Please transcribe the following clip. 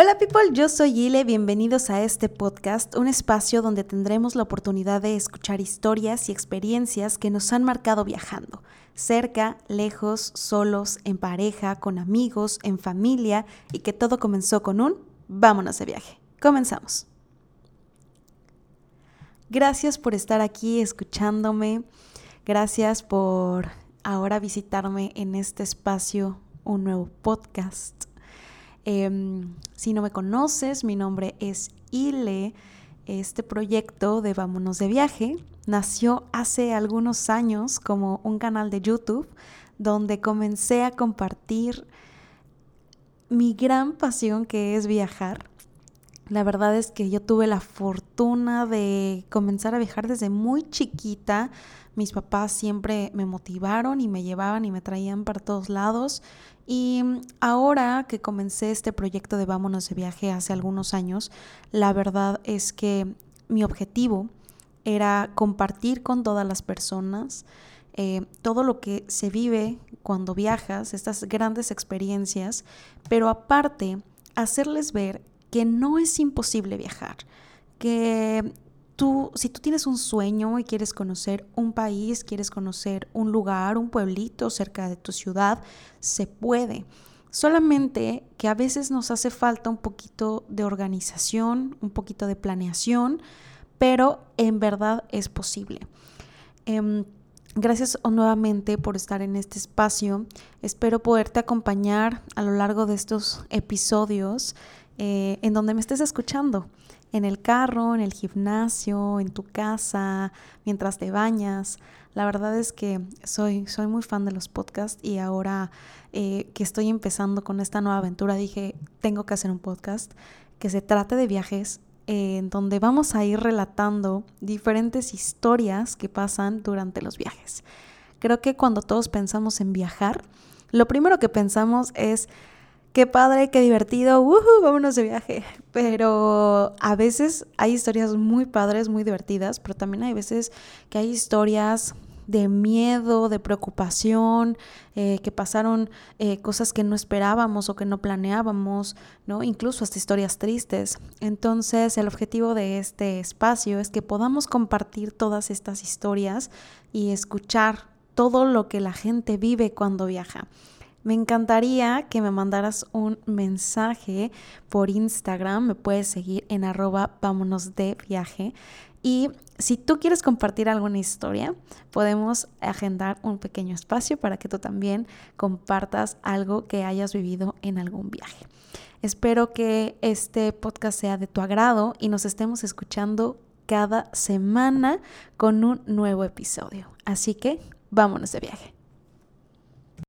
Hola people, yo soy Ile, bienvenidos a este podcast, un espacio donde tendremos la oportunidad de escuchar historias y experiencias que nos han marcado viajando, cerca, lejos, solos, en pareja, con amigos, en familia y que todo comenzó con un vámonos de viaje. Comenzamos. Gracias por estar aquí escuchándome, gracias por ahora visitarme en este espacio, un nuevo podcast. Em, si no me conoces, mi nombre es Ile. Este proyecto de Vámonos de viaje nació hace algunos años como un canal de YouTube donde comencé a compartir mi gran pasión que es viajar. La verdad es que yo tuve la fortuna de comenzar a viajar desde muy chiquita. Mis papás siempre me motivaron y me llevaban y me traían para todos lados. Y ahora que comencé este proyecto de Vámonos de viaje hace algunos años, la verdad es que mi objetivo era compartir con todas las personas eh, todo lo que se vive cuando viajas, estas grandes experiencias, pero aparte hacerles ver que no es imposible viajar, que tú, si tú tienes un sueño y quieres conocer un país, quieres conocer un lugar, un pueblito cerca de tu ciudad, se puede. Solamente que a veces nos hace falta un poquito de organización, un poquito de planeación, pero en verdad es posible. Em, gracias nuevamente por estar en este espacio. Espero poderte acompañar a lo largo de estos episodios eh, en donde me estés escuchando en el carro, en el gimnasio, en tu casa, mientras te bañas. La verdad es que soy, soy muy fan de los podcasts y ahora eh, que estoy empezando con esta nueva aventura dije, tengo que hacer un podcast que se trate de viajes en donde vamos a ir relatando diferentes historias que pasan durante los viajes. Creo que cuando todos pensamos en viajar, lo primero que pensamos es qué padre, qué divertido, vámonos de viaje. Pero a veces hay historias muy padres, muy divertidas, pero también hay veces que hay historias de miedo, de preocupación, eh, que pasaron eh, cosas que no esperábamos o que no planeábamos, ¿no? Incluso hasta historias tristes. Entonces, el objetivo de este espacio es que podamos compartir todas estas historias y escuchar todo lo que la gente vive cuando viaja. Me encantaría que me mandaras un mensaje por Instagram. Me puedes seguir en arroba vámonos de viaje. Y si tú quieres compartir alguna historia, podemos agendar un pequeño espacio para que tú también compartas algo que hayas vivido en algún viaje. Espero que este podcast sea de tu agrado y nos estemos escuchando cada semana con un nuevo episodio. Así que vámonos de viaje.